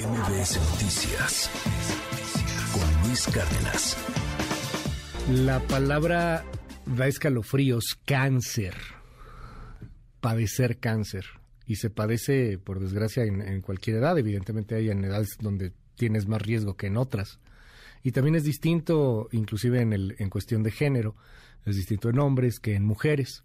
MBS Noticias con Luis Cárdenas. La palabra da escalofríos, cáncer, padecer cáncer. Y se padece, por desgracia, en, cualquier edad. Evidentemente hay en edades donde tienes más riesgo que en otras. Y también es distinto, inclusive en, el, en cuestión de género, es distinto en hombres que en mujeres.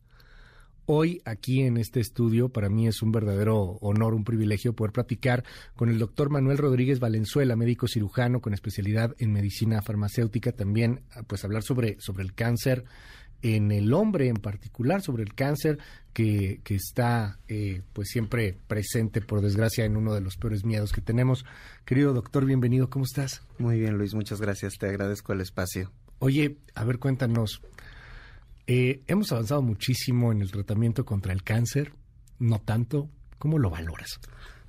Hoy aquí en este estudio para mí es un verdadero honor, un privilegio poder platicar con el doctor Manuel Rodríguez Valenzuela, médico cirujano con especialidad en medicina farmacéutica, también pues hablar sobre, sobre el cáncer en el hombre en particular, sobre el cáncer que, que está eh, pues siempre presente por desgracia en uno de los peores miedos que tenemos. Querido doctor, bienvenido, ¿cómo estás? Muy bien Luis, muchas gracias, te agradezco el espacio. Oye, a ver, cuéntanos, eh, hemos avanzado muchísimo en el tratamiento contra el cáncer, no tanto. ¿Cómo lo valoras?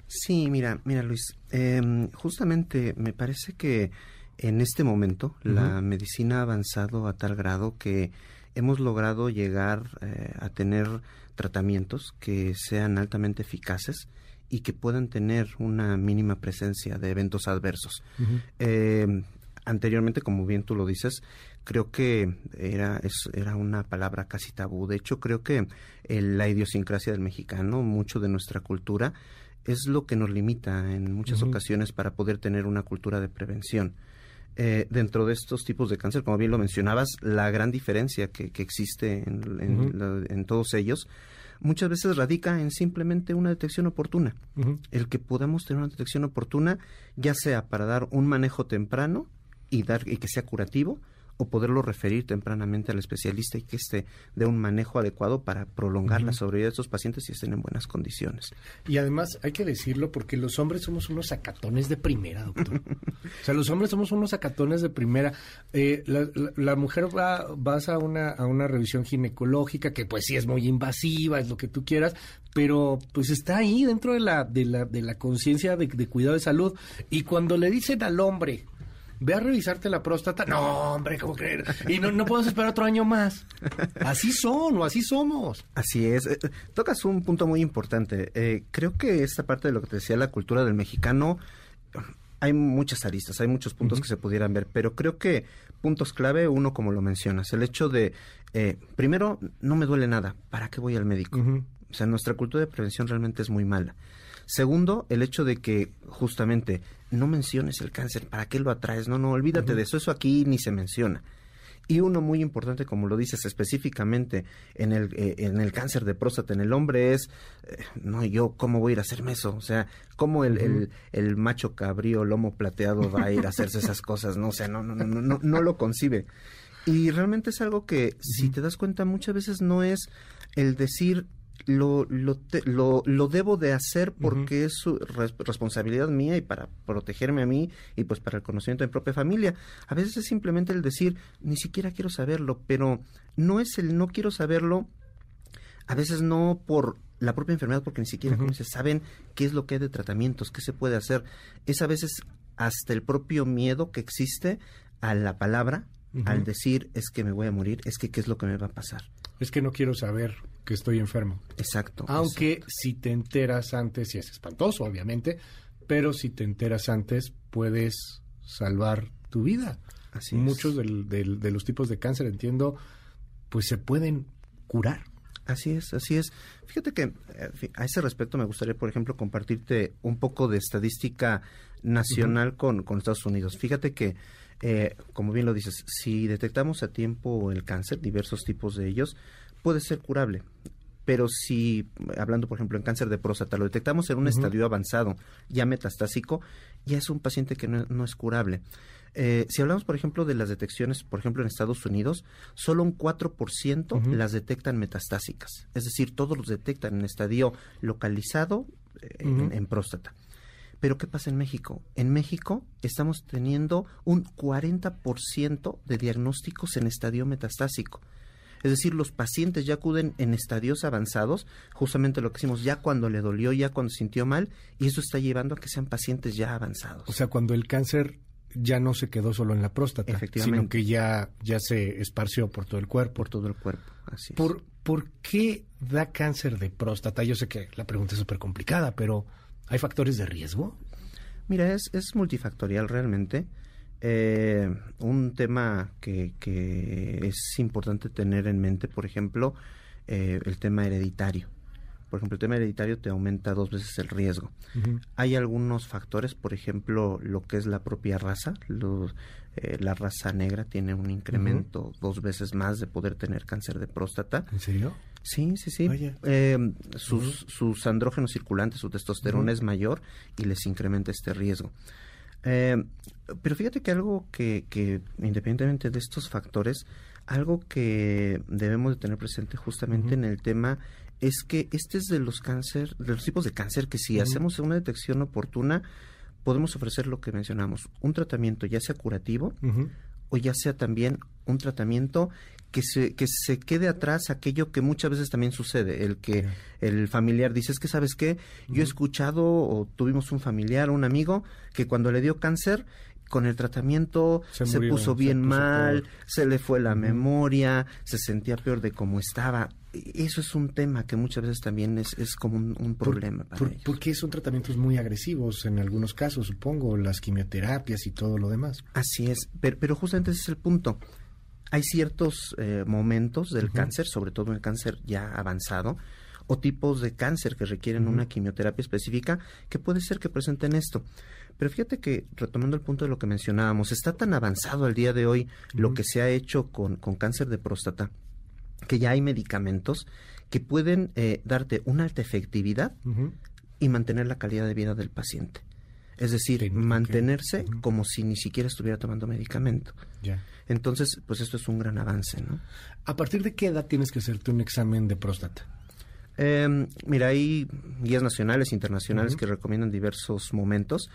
Sí, mira, mira Luis, em, justamente me parece que en este momento la medicina ha avanzado a tal grado que hemos logrado llegar eh, a tener tratamientos que sean altamente eficaces y que puedan tener una mínima presencia de eventos adversos. Em, anteriormente, como bien tú lo dices, creo que era, es, era una palabra casi tabú. De hecho, creo que la idiosincrasia del mexicano, mucho de nuestra cultura, es lo que nos limita en muchas ocasiones para poder tener una cultura de prevención. Eh, dentro de estos tipos de cáncer, como bien lo mencionabas, la gran diferencia que, existe en, todos ellos muchas veces radica en simplemente una detección oportuna. El que podamos tener una detección oportuna, ya sea para dar un manejo temprano y, dar, y que sea curativo, o poderlo referir tempranamente al especialista y que esté de un manejo adecuado para prolongar la sobrevida de estos pacientes y estén en buenas condiciones. Y además hay que decirlo porque los hombres somos unos sacatones de primera, doctor. o sea, los hombres somos unos sacatones de primera. Eh, la, mujer va, vas a una, a una revisión ginecológica que pues sí es muy invasiva, es lo que tú quieras, pero pues está ahí dentro de la, de la, de la conciencia de, de cuidado de salud. Y cuando le dicen al hombre, ve a revisarte la próstata. No, hombre, ¿cómo creer? Y no, no podemos esperar otro año más. Así son o así somos. Así es. Eh, tocas un punto muy importante. Eh, creo que esta parte de lo que te decía la cultura del mexicano, hay muchas aristas, hay muchos puntos que se pudieran ver, pero creo que puntos clave, uno como lo mencionas, el hecho de, eh, primero, no me duele nada, ¿para qué voy al médico? O sea, nuestra cultura de prevención realmente es muy mala. Segundo, el hecho de que justamente no menciones el cáncer, ¿para qué lo atraes? No, no, olvídate de eso, eso aquí ni se menciona. Y uno muy importante, como lo dices específicamente en el, eh, en el cáncer de próstata en el hombre es, eh, no, yo cómo voy a ir a hacerme eso, o sea, cómo el, el, el, macho cabrío, lomo plateado va a ir a hacerse esas cosas, no, o sea, no, no, no, no, no lo concibe. Y realmente es algo que, si te das cuenta, muchas veces no es el decir, lo, lo, lo, debo de hacer porque es su responsabilidad mía y para protegerme a mí y pues para el conocimiento de mi propia familia. A veces es simplemente el decir, ni siquiera quiero saberlo, pero no es el no quiero saberlo, a veces no por la propia enfermedad, porque ni siquiera saben qué es lo que hay de tratamientos, qué se puede hacer. Es a veces hasta el propio miedo que existe a la palabra, al decir es que me voy a morir, es que qué es lo que me va a pasar. Es que no quiero saber que estoy enfermo. Exacto. Aunque si te enteras antes, y es espantoso, obviamente, pero si te enteras antes, puedes salvar tu vida. Así Muchos de los tipos de cáncer, entiendo, pues se pueden curar. Así es, así es. Fíjate que eh, a ese respecto me gustaría, por ejemplo, compartirte un poco de estadística nacional con, con, Estados Unidos. Fíjate que, eh, como bien lo dices, si detectamos a tiempo el cáncer, diversos tipos de ellos, puede ser curable. Pero si, hablando por ejemplo en cáncer de próstata, lo detectamos en un estadio avanzado, ya metastásico, ya es un paciente que no, es curable. Eh, si hablamos, por ejemplo, de las detecciones, por ejemplo, en Estados Unidos, solo un 4% las detectan metastásicas. Es decir, todos los detectan en estadio localizado eh, en, próstata. Pero ¿qué pasa en México? En México estamos teniendo un 40% de diagnósticos en estadio metastásico. Es decir, los pacientes ya acuden en estadios avanzados, justamente lo que decimos, ya cuando le dolió, ya cuando sintió mal, y eso está llevando a que sean pacientes ya avanzados. O sea, cuando el cáncer ya no se quedó solo en la próstata, sino que ya, ya se esparció por todo el cuerpo. Por todo el cuerpo, así es. ¿Por, ¿Por qué da cáncer de próstata? Yo sé que la pregunta es súper complicada, pero ¿hay factores de riesgo? Mira, es, multifactorial realmente. Eh, un tema que, que, es importante tener en mente, por ejemplo, eh, el tema hereditario. Por ejemplo, el tema hereditario te aumenta dos veces el riesgo. Hay algunos factores, por ejemplo, lo que es la propia raza. Eh, la raza negra tiene un incremento dos veces más de poder tener cáncer de próstata. ¿En serio? Sí, sí, sí. Eh, sus, sus, andrógenos circulantes, su testosterona es mayor y les incrementa este riesgo. Eh, pero fíjate que algo que, que, independientemente de estos factores, algo que debemos de tener presente justamente en el tema es que este es de los cáncer, de los tipos de cáncer que si hacemos una detección oportuna, podemos ofrecer lo que mencionamos, un tratamiento ya sea curativo o ya sea también un tratamiento que se, que se quede atrás aquello que muchas veces también sucede, el que el familiar dice, es que sabes qué, yo he escuchado o tuvimos un familiar, un amigo, que cuando le dio cáncer, con el tratamiento se, puso bien mal, se le fue la memoria, se sentía peor de cómo estaba. Eso es un tema que muchas veces también es, es como un, problema para por, Porque son tratamientos muy agresivos en algunos casos, supongo, las quimioterapias y todo lo demás. Así es, pero, pero justamente ese es el punto. Hay ciertos eh, momentos del cáncer, sobre todo en el cáncer ya avanzado, o tipos de cáncer que requieren una quimioterapia específica, que puede ser que presenten esto. Pero fíjate que, retomando el punto de lo que mencionábamos, está tan avanzado al día de hoy lo que se ha hecho con, con, cáncer de próstata, que ya hay medicamentos que pueden eh, darte una alta efectividad y mantener la calidad de vida del paciente. Es decir, mantenerse como si ni siquiera estuviera tomando medicamento. Entonces, pues esto es un gran avance, ¿no? ¿A partir de qué edad tienes que hacerte un examen de próstata? Eh, mira, hay guías nacionales, internacionales que recomiendan diversos momentos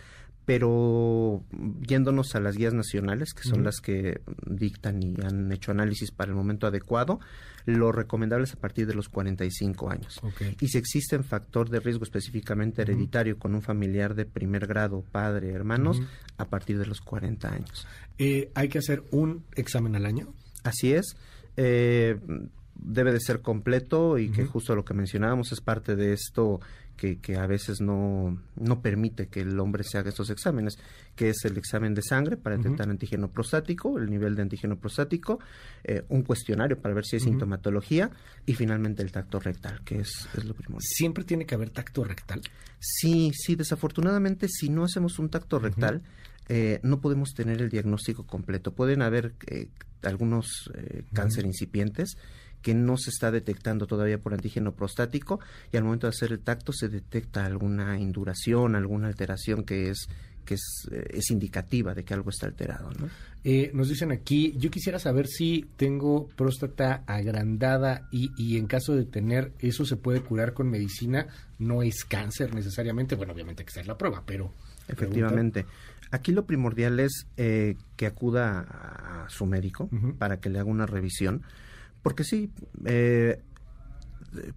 pero yéndonos a las guías nacionales, que son las que dictan y han hecho análisis para el momento adecuado, lo recomendable es a partir de los 45 años. Y si existe un factor de riesgo específicamente hereditario con un familiar de primer grado, padre, hermanos, a partir de los 40 años. Eh, ¿Hay que hacer un examen al año? Así es. Eh, debe de ser completo y que justo lo que mencionábamos es parte de esto que, que, a veces no, no permite que el hombre se haga estos exámenes, que es el examen de sangre para detectar antígeno prostático, el nivel de antígeno prostático, eh, un cuestionario para ver si hay sintomatología y finalmente el tacto rectal, que es, es lo primero. ¿Siempre tiene que haber tacto rectal? Sí, sí, desafortunadamente si no hacemos un tacto rectal, eh, no podemos tener el diagnóstico completo. Pueden haber eh, algunos cáncer incipientes que no se está detectando todavía por antígeno prostático y al momento de hacer el tacto se detecta alguna induración, alguna alteración que es que es, eh, es indicativa de que algo está alterado. ¿no? Eh, nos dicen aquí, yo quisiera saber si tengo próstata agrandada y, y en caso de tener eso se puede curar con medicina, no es cáncer necesariamente, bueno, obviamente hay que hacer la prueba, pero... Efectivamente. Aquí lo primordial es eh, que acuda a su médico para que le haga una revisión porque sí, eh,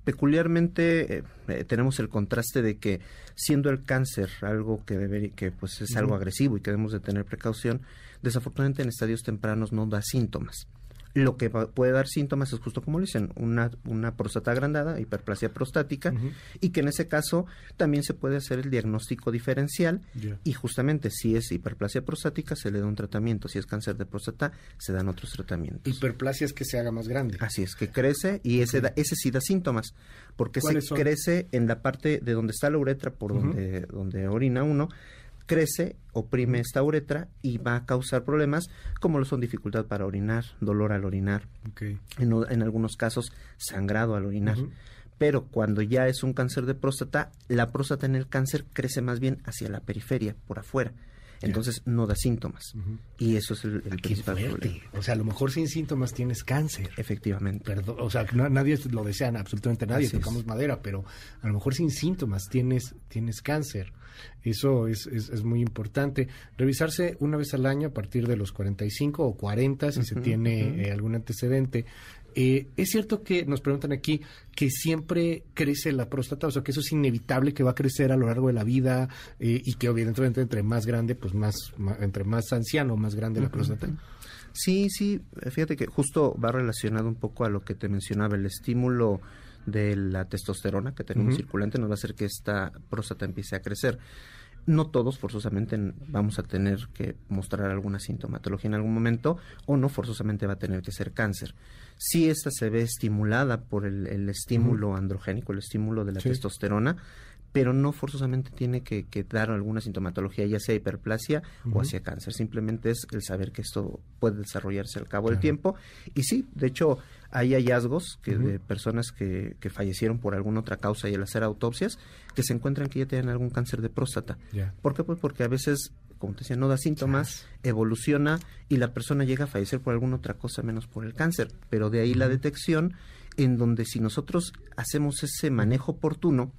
peculiarmente eh, eh, tenemos el contraste de que siendo el cáncer algo que que pues es algo agresivo y que debemos de tener precaución, desafortunadamente en estadios tempranos no da síntomas. Lo que puede dar síntomas es justo como le dicen, una, una próstata agrandada, hiperplasia prostática, y que en ese caso también se puede hacer el diagnóstico diferencial y justamente si es hiperplasia prostática se le da un tratamiento, si es cáncer de próstata se dan otros tratamientos. Hiperplasia es que se haga más grande. Así es, que crece y ese, ese sí da síntomas, porque se crece en la parte de donde está la uretra, por donde, donde orina uno, crece, oprime esta uretra y va a causar problemas como lo son dificultad para orinar, dolor al orinar, en, algunos casos sangrado al orinar. Pero cuando ya es un cáncer de próstata, la próstata en el cáncer crece más bien hacia la periferia, por afuera. Entonces no da síntomas. Y eso es el, principal problema. O sea, a lo mejor sin síntomas tienes cáncer. Efectivamente. Perdón, o sea, nadie lo desea, absolutamente nadie, tocamos madera, pero a lo mejor sin síntomas tienes, tienes cáncer. Eso es, es, muy importante. Revisarse una vez al año a partir de los 45 o 40 si se tiene eh, algún antecedente. Eh, es cierto que nos preguntan aquí que siempre crece la próstata, o sea que eso es inevitable que va a crecer a lo largo de la vida eh, y que obviamente entre más grande, pues más, entre más anciano, más grande la próstata. Sí, sí, fíjate que justo va relacionado un poco a lo que te mencionaba, el estímulo de la testosterona que tenemos circulante nos va a hacer que esta próstata empiece a crecer. no todos forzosamente vamos a tener que mostrar alguna sintomatología en algún momento o no forzosamente va a tener que ser cáncer. Si esta se ve estimulada por el, estímulo androgénico, el estímulo de la testosterona, pero no forzosamente tiene que, dar alguna sintomatología, ya sea hiperplasia o hacia cáncer. Simplemente es el saber que esto puede desarrollarse al cabo del tiempo. Y sí, de hecho, hay hallazgos que de personas que, que, fallecieron por alguna otra causa y al hacer autopsias, que se encuentran que ya tienen algún cáncer de próstata. ¿Por qué? Pues porque a veces, como te decía, no da síntomas, evoluciona y la persona llega a fallecer por alguna otra cosa menos por el cáncer. Pero de ahí la detección, en donde si nosotros hacemos ese manejo oportuno,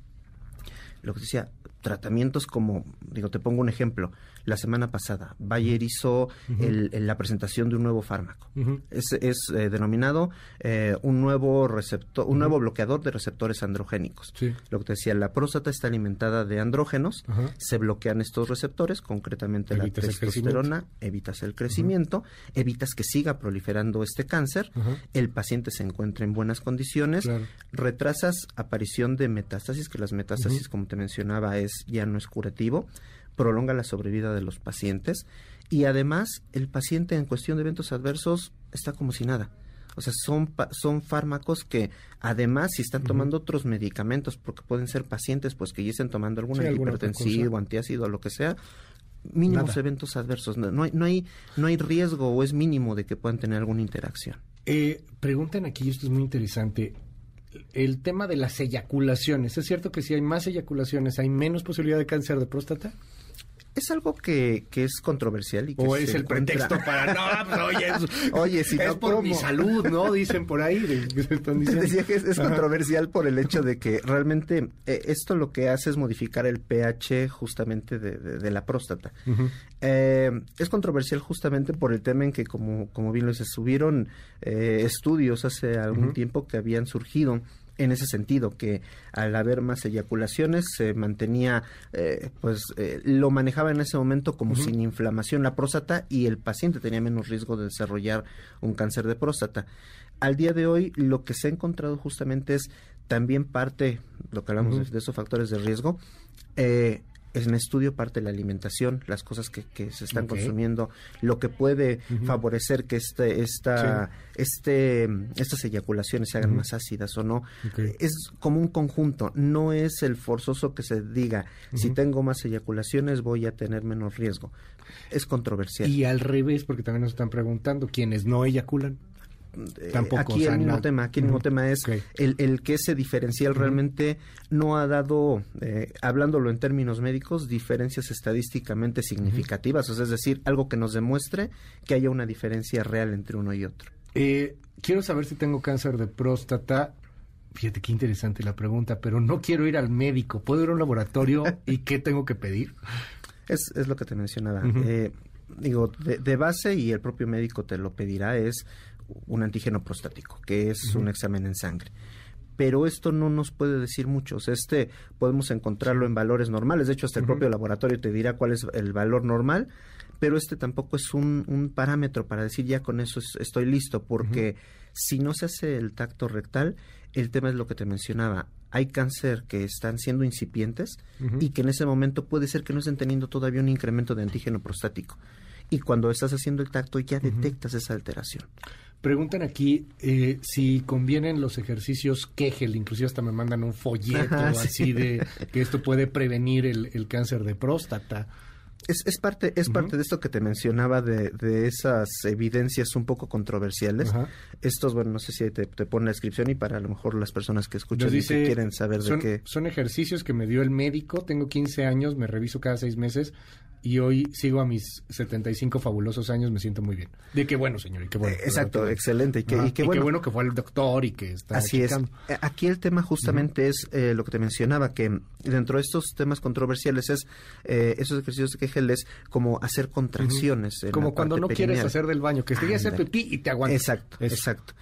lo que decía, tratamientos como, digo, te pongo un ejemplo, la semana pasada, Bayer hizo la presentación de un nuevo fármaco. Es, eh, denominado eh, un nuevo receptor, un nuevo bloqueador de receptores androgénicos. Lo que te decía, la próstata está alimentada de andrógenos, se bloquean estos receptores, concretamente la testosterona, evitas el crecimiento, evitas que siga proliferando este cáncer, el paciente se encuentra en buenas condiciones, retrasas aparición de metástasis, que las metástasis, como te mencionaba, es ya no es curativo, prolonga la sobrevida de los pacientes y además el paciente en cuestión de eventos adversos está como si nada. O sea, son, son fármacos que además si están tomando otros medicamentos, porque pueden ser pacientes pues que ya estén tomando algún hipertensivo, antiácido, lo que sea, mínimos eventos adversos. No, hay, no, hay, no hay riesgo o es mínimo de que puedan tener alguna interacción. Eh, preguntan aquí, esto es muy interesante, el tema de las eyaculaciones. ¿Es cierto que si hay más eyaculaciones hay menos posibilidad de cáncer de próstata? Es algo que, que es controversial. Y que o es el pretexto para, no, pues, oye, es, oye, si es por mi salud, ¿no? Dicen por ahí. Decía que es, controversial por el hecho de que realmente eh, esto lo que hace es modificar el pH justamente de, de, la próstata. eh, es controversial justamente por el tema en que, como, como bien lo dices, subieron eh, estudios hace algún tiempo que habían surgido en ese sentido, que al haber más eyaculaciones se mantenía, eh, pues eh, lo manejaba en ese momento como sin inflamación la próstata y el paciente tenía menos riesgo de desarrollar un cáncer de próstata. Al día de hoy lo que se ha encontrado justamente es también parte, lo que hablamos de, esos factores de riesgo, eh, en estudio parte de la alimentación, las cosas que, se están consumiendo, lo que puede favorecer que este, esta, este, estas eyaculaciones se hagan más ácidas o no. Es como un conjunto, no es el forzoso que se diga, si tengo más eyaculaciones voy a tener menos riesgo. Es controversial. Y al revés, porque también nos están preguntando, ¿quiénes no eyaculan? Eh, aquí el mismo tema, aquí el mismo tema es el, el, que ese diferencial realmente no ha dado, eh, hablándolo en términos médicos, diferencias estadísticamente significativas, o sea, es decir, algo que nos demuestre que haya una diferencia real entre uno y otro. Eh, quiero saber si tengo cáncer de próstata. Fíjate qué interesante la pregunta, pero no quiero ir al médico. ¿Puedo ir a un laboratorio y qué tengo que pedir? Es, es lo que te mencionaba. digo, de, de, base, y el propio médico te lo pedirá, es un antígeno prostático, que es un examen en sangre. Pero esto no nos puede decir mucho. este podemos encontrarlo en valores normales. De hecho, hasta el propio laboratorio te dirá cuál es el valor normal. Pero este tampoco es un, parámetro para decir ya con eso estoy listo. Porque si no se hace el tacto rectal, el tema es lo que te mencionaba. Hay cáncer que están siendo incipientes y que en ese momento puede ser que no estén teniendo todavía un incremento de antígeno prostático. Y cuando estás haciendo el tacto ya detectas esa alteración. Preguntan aquí eh, si convienen los ejercicios Kegel, inclusive hasta me mandan un folleto así de que esto puede prevenir el cáncer de próstata es, es parte es parte de esto que te mencionaba de, de esas evidencias un poco controversiales. Estos, bueno, no sé si te, te pone la descripción y para a lo mejor las personas que escuchan y que quieren saber de qué. Son ejercicios que me dio el médico. Tengo 15 años, me reviso cada seis meses y hoy sigo a mis 75 fabulosos años, me siento muy bien. De qué bueno, señor, y qué bueno. exacto, excelente. Y, qué, y, qué, bueno. que fue el doctor y que está. Así es. Eh, aquí el tema justamente es eh, lo que te mencionaba, que dentro de estos temas controversiales es eh, esos ejercicios que es como hacer contracciones. como cuando no quieres hacer del baño, que querías hacer pipí y te aguantas. Exacto, exacto.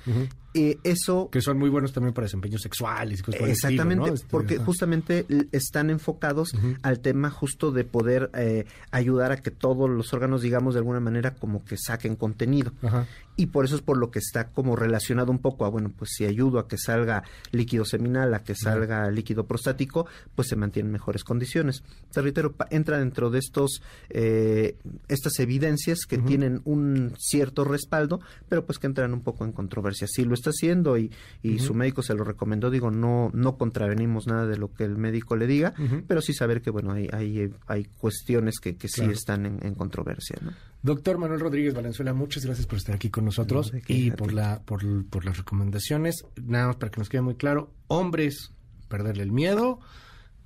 Eh, eso... Que son muy buenos también para desempeños sexuales y cosas por el estilo, Exactamente, ¿no? Este, porque ajá. justamente están enfocados al tema justo de poder eh, ayudar a que todos los órganos, digamos, de alguna manera como que saquen contenido. Ajá. Y por eso es por lo que está como relacionado un poco a, bueno, pues si ayudo a que salga líquido seminal, a que salga líquido prostático, pues se mantienen mejores condiciones. Te reitero, entra dentro de estos, eh, estas evidencias que tienen un cierto respaldo, pero pues que entran un poco en controversia. Si lo está haciendo y, y su médico se lo recomendó, digo, no, no contravenimos nada de lo que el médico le diga, pero sí saber que, bueno, hay, hay, hay cuestiones que, que sí Claro. están en, en controversia, ¿no? Doctor Manuel Rodríguez Valenzuela, muchas gracias por estar aquí con nosotros No, y por, la, por, por las recomendaciones. Nada más para que nos quede muy claro, hombres, perderle el miedo,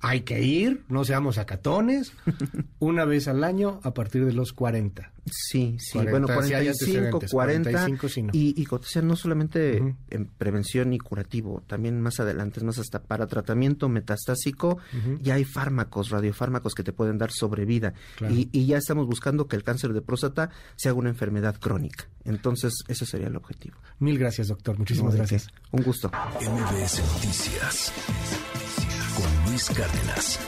hay que ir, no seamos acatones, una vez al año a partir de los 40. Sí, sí, 40, bueno, sí hay 45, antecedentes, 40, 45 sí, no. y, y cotiza no solamente en prevención y curativo, también más adelante, es más hasta para tratamiento metastásico, ya hay fármacos, radiofármacos que te pueden dar sobrevida Claro. y, y ya estamos buscando que el cáncer de próstata sea una enfermedad crónica. Entonces, ese sería el objetivo. Mil gracias, doctor. Muchísimas gracias. Un gusto. MBS Noticias Cárdenas.